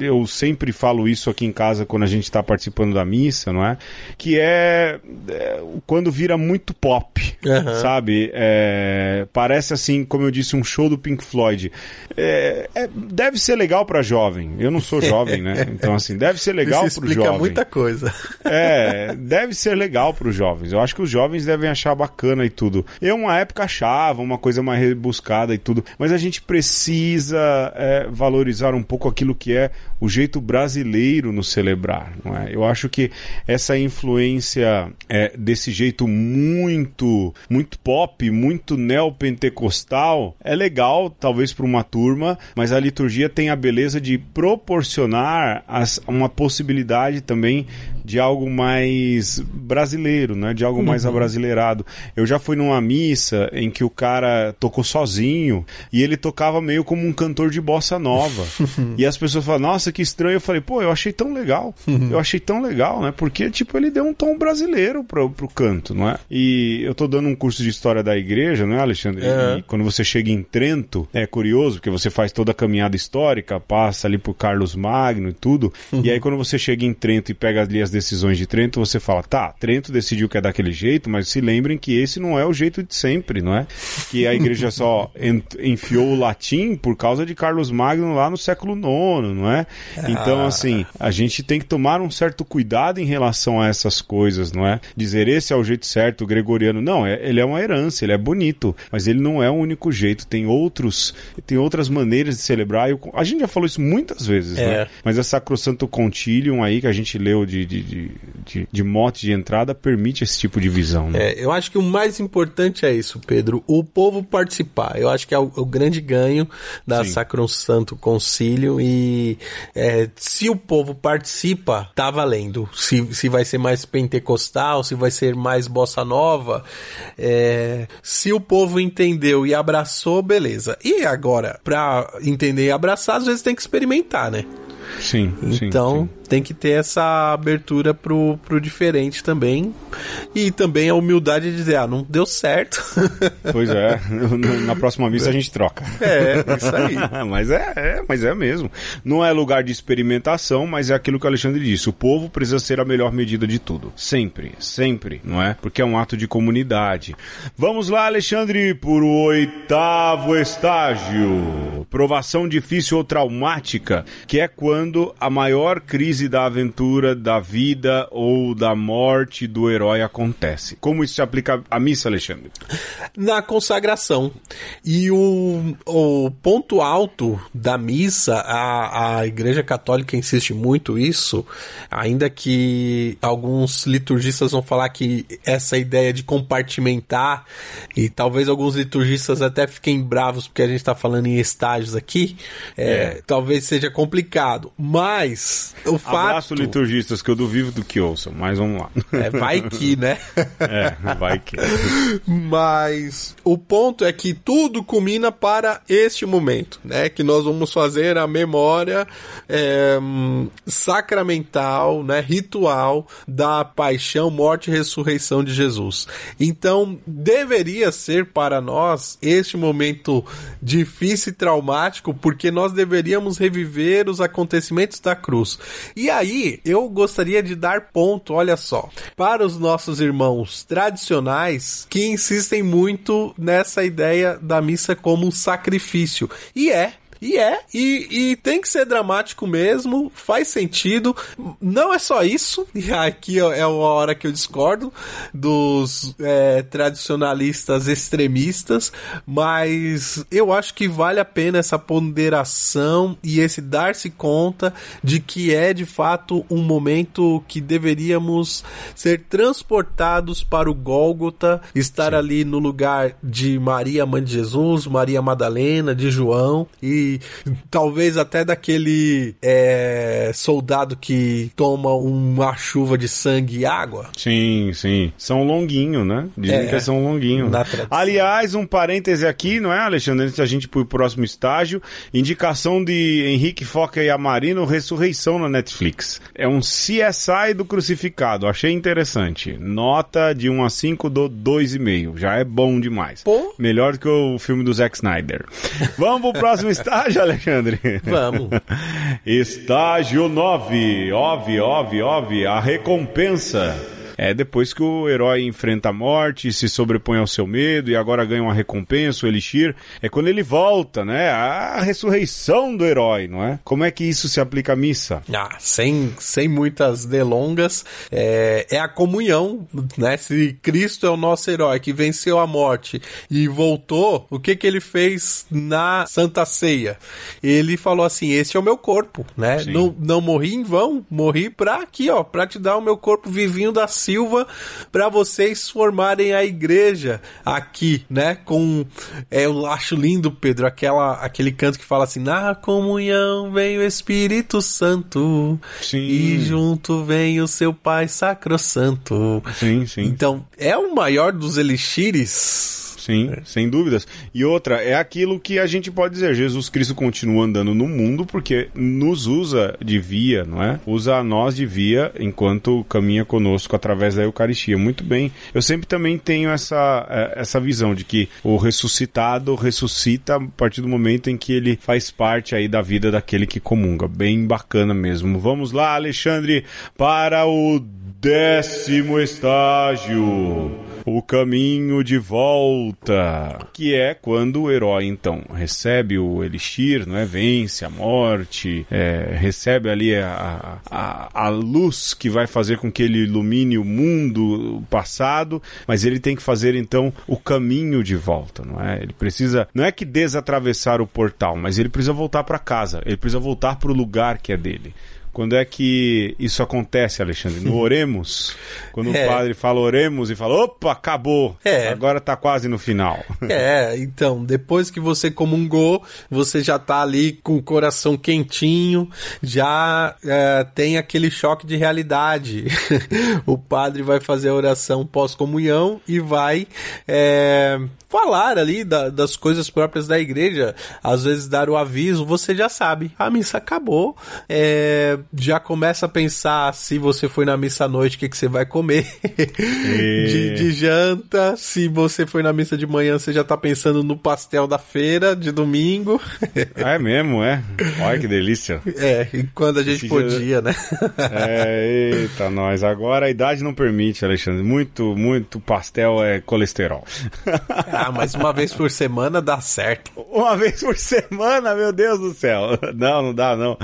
eu sempre falo isso aqui em casa quando a gente está participando da missa, não é? Que é, é, quando vira muito pop, Aham. sabe? É, parece assim, como eu disse, um show do Pink Floyd. É, é, deve ser legal para jovem. Eu não sou jovem, né? Então assim, deve ser legal Isso pro explica jovem. muita coisa. É, deve ser legal para os jovens. Eu acho que os jovens devem achar bacana e tudo. Eu, uma época, achava uma coisa mais rebuscada e tudo. Mas a gente precisa é, valorizar um pouco aquilo que é o jeito brasileiro no celebrar. Não é? Eu acho que essa influência é, desse jeito muito, muito pop, muito neopentecostal é legal, talvez para uma turma, mas a liturgia tem a beleza de proporcionar as- uma possibilidade também de algo mais brasileiro, né? De algo mais abrasileirado. Eu já fui numa missa em que o cara tocou sozinho e ele tocava meio como um cantor de bossa nova. e as pessoas falam, nossa, que estranho. Eu falei, pô, eu achei tão legal. eu achei tão legal, né? Porque, tipo, ele deu um tom brasileiro pro, pro canto, não é? E eu tô dando um curso de história da igreja, não é, Alexandre? É. E quando você chega em Trento, é curioso, porque você faz toda a caminhada histórica, passa ali por Carlos Magno e tudo. E aí, quando você chega em Trento e pega ali as decisões de Trento, você fala, tá, Trento decidiu que é daquele jeito, mas se lembrem que esse não é o jeito de sempre, não é? Que a igreja só en- enfiou o latim por causa de Carlos Magno lá no século IX, não é? Então, assim, a gente tem que tomar um certo cuidado em relação a essas coisas, não é? Dizer esse é o jeito certo, o gregoriano. Não, é, ele é uma herança, ele é bonito, mas ele não é o único jeito. Tem outros, tem outras maneiras de celebrar. Eu- a gente já falou isso muitas vezes, É. né? Mas a Sacrosanto Concilium aí que a gente leu de, de, de, de, de mote de entrada permite esse tipo de visão, né? É, eu acho que o mais importante é isso, Pedro. O povo participar. Eu acho que é o, o grande ganho da Sim. Sacrosanto Concílio. E é, se o povo participa, tá valendo. Se, se vai ser mais pentecostal, se vai ser mais bossa nova. é, se o povo entendeu e abraçou, beleza. E agora, pra entender e abraçar, às vezes tem que experimentar, né? Sim, sim. Então sim. Tem que ter essa abertura pro, pro diferente também. E também a humildade de dizer, ah, não deu certo. Pois é, na próxima missa a gente troca. é, isso aí. mas é, é, mas é mesmo. Não é lugar de experimentação, mas é aquilo que o Alexandre disse. O povo precisa ser a melhor medida de tudo. Sempre, sempre, não é? Porque é um ato de comunidade. Vamos lá, Alexandre, por o oitavo estágio. Provação difícil ou traumática, que é quando a maior crise da aventura, da vida ou da morte do herói acontece. Como isso se aplica à missa, Alexandre? Na consagração. E o, o ponto alto da missa, a, a Igreja Católica insiste muito isso, ainda que alguns liturgistas vão falar que essa ideia de compartimentar, e talvez alguns liturgistas até fiquem bravos porque a gente está falando em estágios aqui, é, talvez seja complicado. Mas o Abraço, fato. liturgistas, que eu duvido do que ouçam, mas vamos lá. É, vai que, né? É, vai que. Mas o ponto é que tudo culmina para este momento, né? Que nós vamos fazer a memória é, sacramental, né? Ritual da paixão, morte e ressurreição de Jesus. Então, deveria ser para nós este momento difícil e traumático, porque nós deveríamos reviver os acontecimentos da cruz. E aí, eu gostaria de dar ponto, olha só, para os nossos irmãos tradicionais que insistem muito nessa ideia da missa como um sacrifício. E é. E é, e, e tem que ser dramático mesmo, faz sentido. Não é só isso, e aqui é a hora que eu discordo dos é, tradicionalistas extremistas, mas eu acho que vale a pena essa ponderação e esse dar-se conta de que é de fato um momento que deveríamos ser transportados para o Gólgota, estar ali no lugar de Maria, mãe de Jesus, Maria Madalena, de João e talvez até daquele é, soldado que toma uma chuva de sangue e água. Sim, sim. São Longuinho, né? Dizem É. que é São Longuinho. Aliás, um parêntese aqui, não é, Alexandre? Antes da gente ir pro próximo estágio, indicação de Henrique Foca e Amarino, Ressurreição na Netflix. É um CSI do crucificado. Achei interessante. Nota de 1 a 5 do 2,5. Já é bom demais. Pô. Melhor que o filme do Zack Snyder. Vamos pro próximo estágio, Alexandre? Vamos. Estágio 9. Ove, ove, ove. A recompensa. É depois que o herói enfrenta a morte, se sobrepõe ao seu medo e agora ganha uma recompensa, o Elixir. É quando ele volta, né? A ressurreição do herói, não é? Como é que isso se aplica à missa? Ah, sem, sem muitas delongas, é, é a comunhão, né? Se Cristo é o nosso herói que venceu a morte e voltou, o que que ele fez na Santa Ceia? Ele falou assim: Este é o meu corpo, né? Sim. Não, não morri em vão, morri pra aqui, ó, pra te dar o meu corpo vivinho da Silva, pra vocês formarem a igreja aqui, né? Com, é, eu acho lindo, Pedro, aquela, aquele canto que fala assim: Na comunhão vem o Espírito Santo. Sim. E junto vem o seu Pai Sacrosanto. Sim, sim. Então, é o maior dos elixires Sim, sem dúvidas. E outra, é aquilo que a gente pode dizer, Jesus Cristo continua andando no mundo porque nos usa de via, não é? Usa a nós de via enquanto caminha conosco através da Eucaristia. Muito bem. Eu sempre também tenho essa, eh, essa visão de que o ressuscitado ressuscita a partir do momento em que ele faz parte aí da vida daquele que comunga. Bem bacana mesmo. Vamos lá, Alexandre, para o décimo estágio. O caminho de volta, que é quando o herói então recebe o elixir, não é? Vence a morte, é, recebe ali a, a, a luz que vai fazer com que ele ilumine o mundo o passado, mas ele tem que fazer então o caminho de volta, não é? Ele precisa, não é que desatravessar o portal, mas ele precisa voltar para casa, ele precisa voltar para o lugar que é dele. Quando é que isso acontece, Alexandre? No Oremos? Quando É. o padre fala Oremos e fala, opa, acabou, É. agora tá quase no final. É, então, depois que você comungou, você já tá ali com o coração quentinho, já é, tem aquele choque de realidade. o padre vai fazer a oração pós-comunhão e vai é, falar ali da- das coisas próprias da igreja, às vezes dar o aviso, você já sabe, a missa acabou, é, já começa a pensar se você foi na missa à noite, o que, que você vai comer de, de janta, se você foi na missa de manhã, você já tá pensando no pastel da feira de domingo, é mesmo, é? Olha que delícia. é, e quando a gente Esse podia, dia- né? É, eita, nós. Agora a idade não permite, Alexandre. Muito, muito pastel é colesterol. ah, mas uma vez por semana dá certo. Uma vez por semana, meu Deus do céu. Não, não dá, não.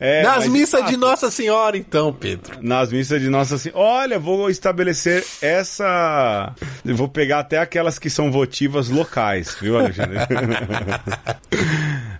É, Nas missas de Nossa Senhora, então, Pedro. Nas missas de Nossa Senhora. Olha, vou estabelecer essa. Eu vou pegar até aquelas que são votivas locais, viu, Alexandre?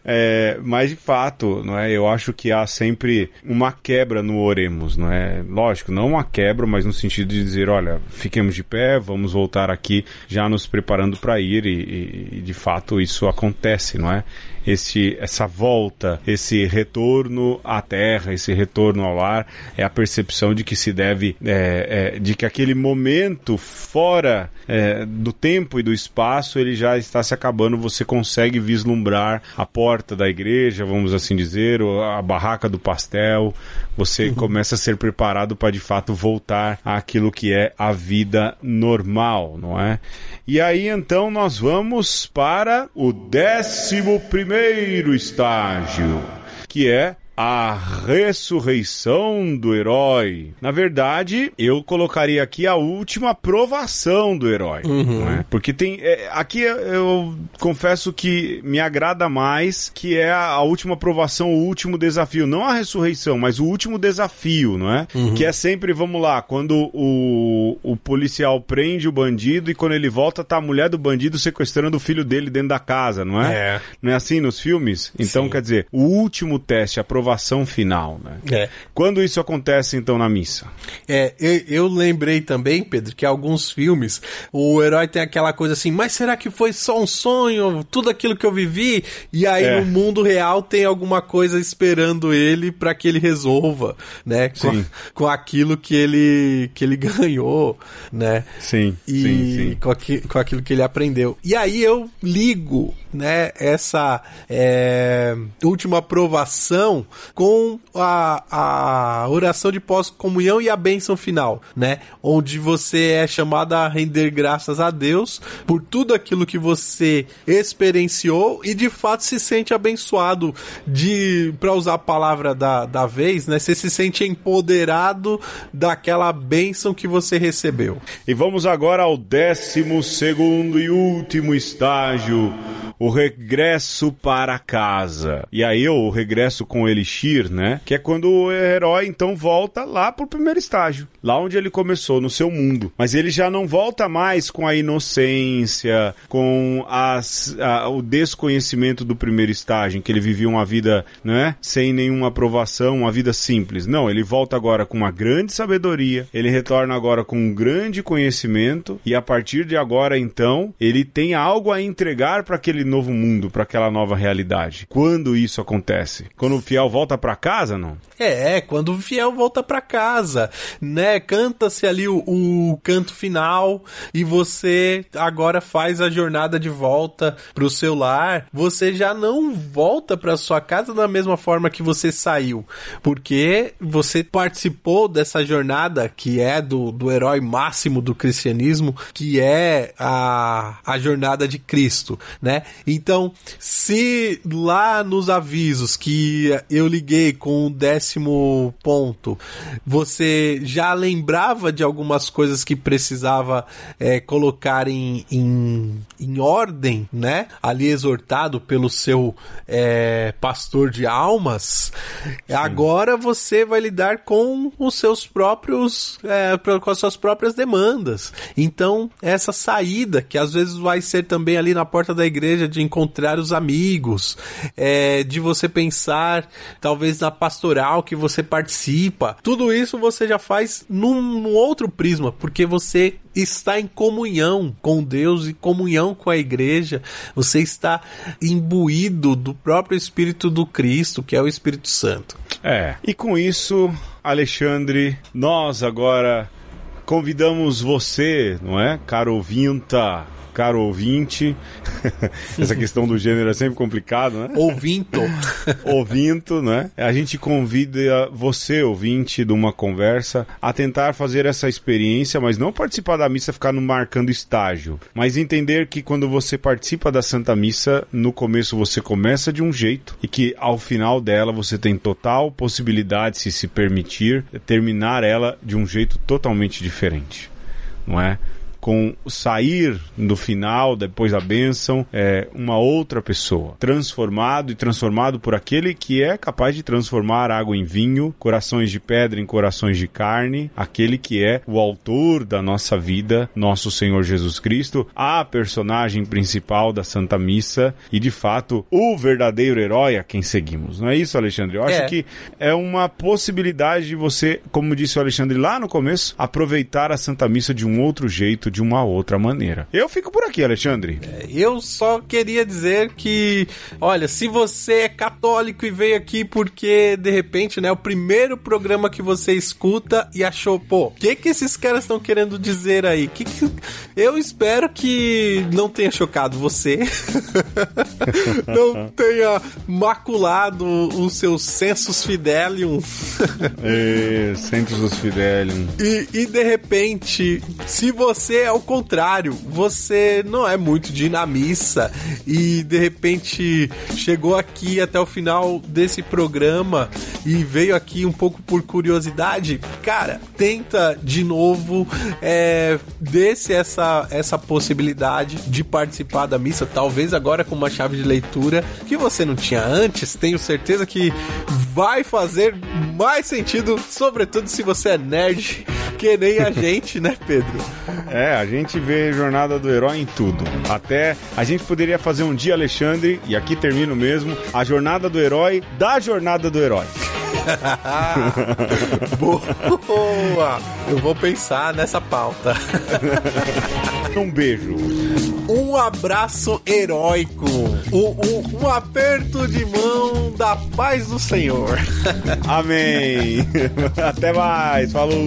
É, mas de fato, não é? Eu acho que há sempre uma quebra no oremos, não é? Lógico, não uma quebra, mas no sentido de dizer, olha, fiquemos de pé, vamos voltar aqui, já nos preparando para ir e- e, de fato isso acontece, não é? Esse, essa volta, esse retorno à terra, esse retorno ao lar, é a percepção de que se deve, é, é, de que aquele momento fora é, do tempo e do espaço, ele já está se acabando, você consegue vislumbrar a porta da igreja, vamos assim dizer, ou a barraca do pastel, você começa a ser preparado para de fato voltar àquilo que é a vida normal, não é? E aí então nós vamos para o décimo primeiro estágio, que é a ressurreição do herói. Na verdade, eu colocaria aqui a última provação do herói, não é? Porque tem é, aqui eu confesso que me agrada mais que é a, a última provação, o último desafio, não a ressurreição, mas o último desafio, não é? Que é sempre, vamos lá, quando o, o policial prende o bandido e quando ele volta tá a mulher do bandido sequestrando o filho dele dentro da casa, não é? É. Não é assim nos filmes? Então, Sim. quer dizer, o último teste, a aprovação final, né? É. Quando isso acontece, então, na missa? É, eu, eu lembrei também, Pedro, que alguns filmes o herói tem aquela coisa assim, mas será que foi só um sonho? Tudo aquilo que eu vivi? E aí É. no mundo real tem alguma coisa esperando ele pra que ele resolva, né? Com, Sim. com aquilo que ele, que ele ganhou, né? Sim, e sim, sim. Com, aqui- com aquilo que ele aprendeu. E aí eu ligo, né, essa é, última aprovação com a, a oração de pós-comunhão e a bênção final, né? Onde você é chamado a render graças a Deus por tudo aquilo que você experienciou e de fato se sente abençoado de, para usar a palavra da, da vez, né? Você se sente empoderado daquela bênção que você recebeu. E vamos agora ao décimo segundo e último estágio, o regresso para casa. E aí o regresso com o Elixir, né? Que é quando o herói então volta lá pro primeiro estágio, lá onde ele começou, no seu mundo. Mas ele já não volta mais com a inocência, com as, a- o desconhecimento do primeiro estágio, em que ele vivia uma vida, né? Sem nenhuma aprovação, uma vida simples. Não, ele volta agora com uma grande sabedoria, ele retorna agora com um grande conhecimento e a partir de agora então, ele tem algo a entregar para aquele novo mundo, para aquela nova realidade. Quando isso acontece? Quando o fiel volta para casa, não? É, quando o fiel volta para casa, né? Canta-se ali o, o, canto final e você agora faz a jornada de volta pro seu lar. Você já não volta para sua casa da mesma forma que você saiu, porque você participou dessa jornada que é do, do herói máximo do cristianismo, que é a, a jornada de Cristo, né? Então, se lá nos avisos que eu liguei com o décimo ponto, você já lembrava de algumas coisas que precisava é, colocar em, em, em, ordem, né? Ali exortado pelo seu é, pastor de almas, Sim. agora você vai lidar com os seus próprios, é, com as suas próprias demandas. Então, essa saída, que às vezes vai ser também ali na porta da igreja de encontrar os amigos, é, de você pensar talvez na pastoral que você participa. Tudo isso você já faz num, num outro prisma, porque você está em comunhão com Deus e comunhão com a igreja. Você está imbuído do próprio Espírito do Cristo, que é o Espírito Santo. É. E com isso, Alexandre, nós agora convidamos você, não é, caro ouvinta, caro ouvinte. Essa questão do gênero é sempre complicado, né? Ouvinto. Ouvinto, né? A gente convida você, ouvinte, de uma conversa, a tentar fazer essa experiência, mas não participar da missa ficar no marcando estágio, mas entender que quando você participa da Santa Missa, no começo você começa de um jeito e que ao final dela você tem total possibilidade, se se permitir, terminar ela de um jeito totalmente diferente. Não é? Com sair no final, depois da bênção, é, uma outra pessoa. Transformado e transformado por aquele que é capaz de transformar água em vinho, corações de pedra em corações de carne, aquele que é o autor da nossa vida, nosso Senhor Jesus Cristo, a personagem principal da Santa Missa e, de fato, o verdadeiro herói a quem seguimos. Não é isso, Alexandre? Eu acho É. que é uma possibilidade de você, como disse o Alexandre lá no começo, aproveitar a Santa Missa de um outro jeito, de uma outra maneira. Eu fico por aqui, Alexandre. Eu só queria dizer que, olha, se você é católico e veio aqui porque, de repente, né, o primeiro programa que você escuta e achou, pô, o que que esses caras estão querendo dizer aí? Que que... Eu espero que não tenha chocado você, não tenha maculado os seus sensos fidelium É, dos Fidelium. e, e de repente, se você é o contrário, você não é muito dinamissa e de repente chegou aqui até o final desse programa e veio aqui um pouco por curiosidade, cara, tenta de novo, é, desse essa, essa possibilidade de participar da missa, talvez agora com uma chave de leitura que você não tinha antes, tenho certeza que vai fazer mais sentido, sobretudo se você é nerd, que nem a gente, né, Pedro? É, a gente vê Jornada do Herói em tudo. Até a gente poderia fazer um dia, Alexandre, e aqui termino mesmo, a Jornada do Herói da Jornada do Herói. Boa! Eu vou pensar nessa pauta. Um beijo. Um abraço heróico. Um, um- um aperto de mão da paz do Senhor. Amém. Até mais. Falou.